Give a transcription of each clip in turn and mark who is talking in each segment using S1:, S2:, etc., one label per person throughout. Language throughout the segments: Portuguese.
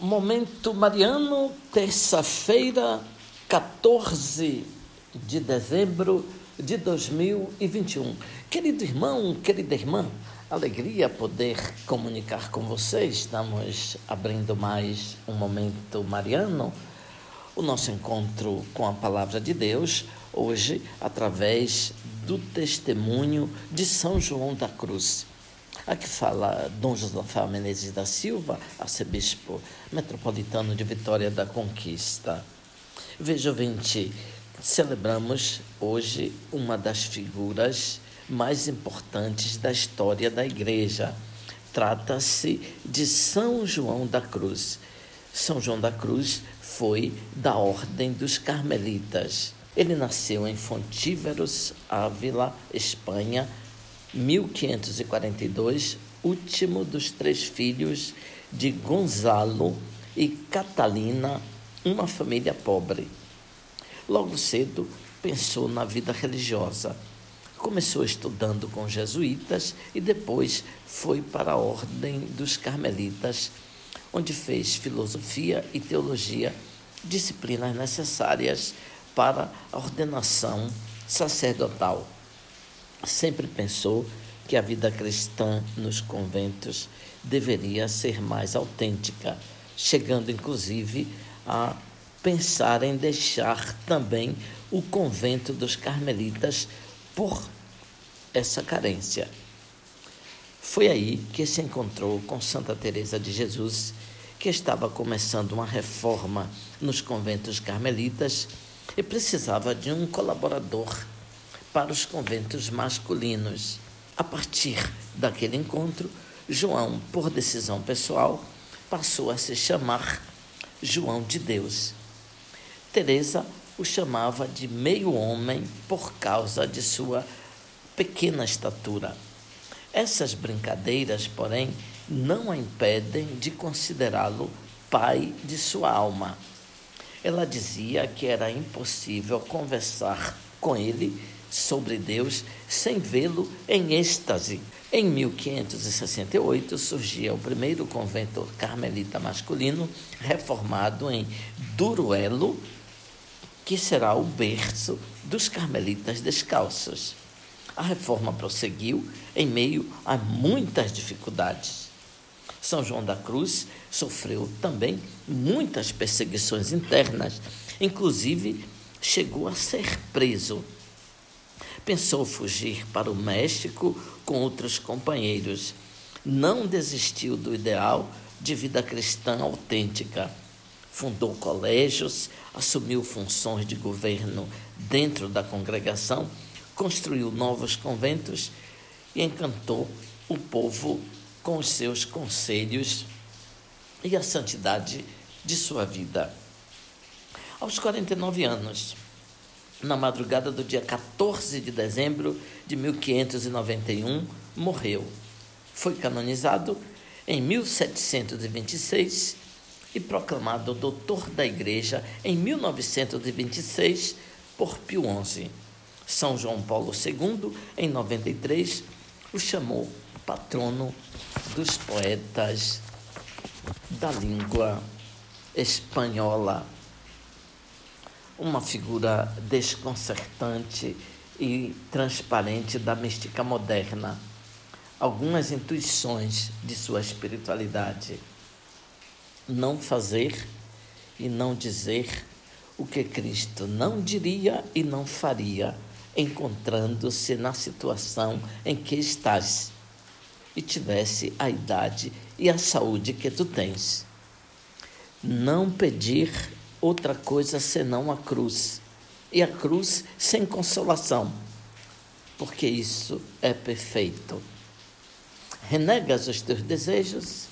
S1: Momento Mariano, terça-feira, 14 de dezembro de 2021. Querido irmão, querida irmã, alegria poder comunicar com vocês. Estamos abrindo mais um Momento Mariano, o nosso encontro com a Palavra de Deus, hoje através do testemunho de São João da Cruz. Aqui fala Dom Josafá Menezes da Silva, arcebispo metropolitano de Vitória da Conquista. Veja, ouvinte, celebramos hoje uma das figuras mais importantes da história da Igreja. Trata-se de São João da Cruz. São João da Cruz foi da Ordem dos Carmelitas. Ele nasceu em Fontíveros, Ávila, Espanha, 1542, último dos três filhos de Gonzalo e Catalina, uma família pobre. Logo cedo pensou na vida religiosa. Começou estudando com jesuítas e depois foi para a Ordem dos Carmelitas, onde fez filosofia e teologia, disciplinas necessárias para a ordenação sacerdotal sempre pensou que a vida cristã nos conventos deveria ser mais autêntica, chegando inclusive a pensar em deixar também o convento dos carmelitas por essa carência. Foi aí que se encontrou com Santa Teresa de Jesus, que estava começando uma reforma nos conventos carmelitas e precisava de um colaborador para os conventos masculinos. A partir daquele encontro, João, por decisão pessoal, passou a se chamar João de Deus. Teresa o chamava de meio homem por causa de sua pequena estatura. Essas brincadeiras, porém, não a impedem de considerá-lo pai de sua alma. Ela dizia que era impossível conversar com ele sobre Deus sem vê-lo em êxtase. Em 1568 surgia o primeiro convento carmelita masculino reformado em Duruelo, que será o berço dos carmelitas descalços. A reforma prosseguiu em meio a muitas dificuldades. São João da Cruz sofreu também muitas perseguições internas, inclusive chegou a ser preso Pensou fugir para o México com outros companheiros. Não desistiu do ideal de vida cristã autêntica. Fundou colégios, assumiu funções de governo dentro da congregação, construiu novos conventos e encantou o povo com os seus conselhos e a santidade de sua vida. Aos 49 anos, na madrugada do dia 14 de dezembro de 1591, morreu. Foi canonizado em 1726 e proclamado doutor da Igreja em 1926 por Pio XI. São João Paulo II, em 93, o chamou patrono dos poetas da língua espanhola uma figura desconcertante e transparente da mística moderna, algumas intuições de sua espiritualidade. Não fazer e não dizer o que Cristo não diria e não faria, encontrando-se na situação em que estás e tivesse a idade e a saúde que tu tens. Não pedir outra coisa senão a cruz. E a cruz sem consolação, porque isso é perfeito. Renegas os teus desejos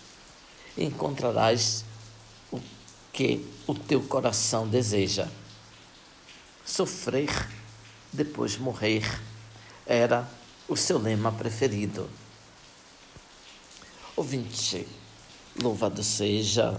S1: e encontrarás o que o teu coração deseja. Sofrer, depois morrer, era o seu lema preferido. Ouvinte, louvado seja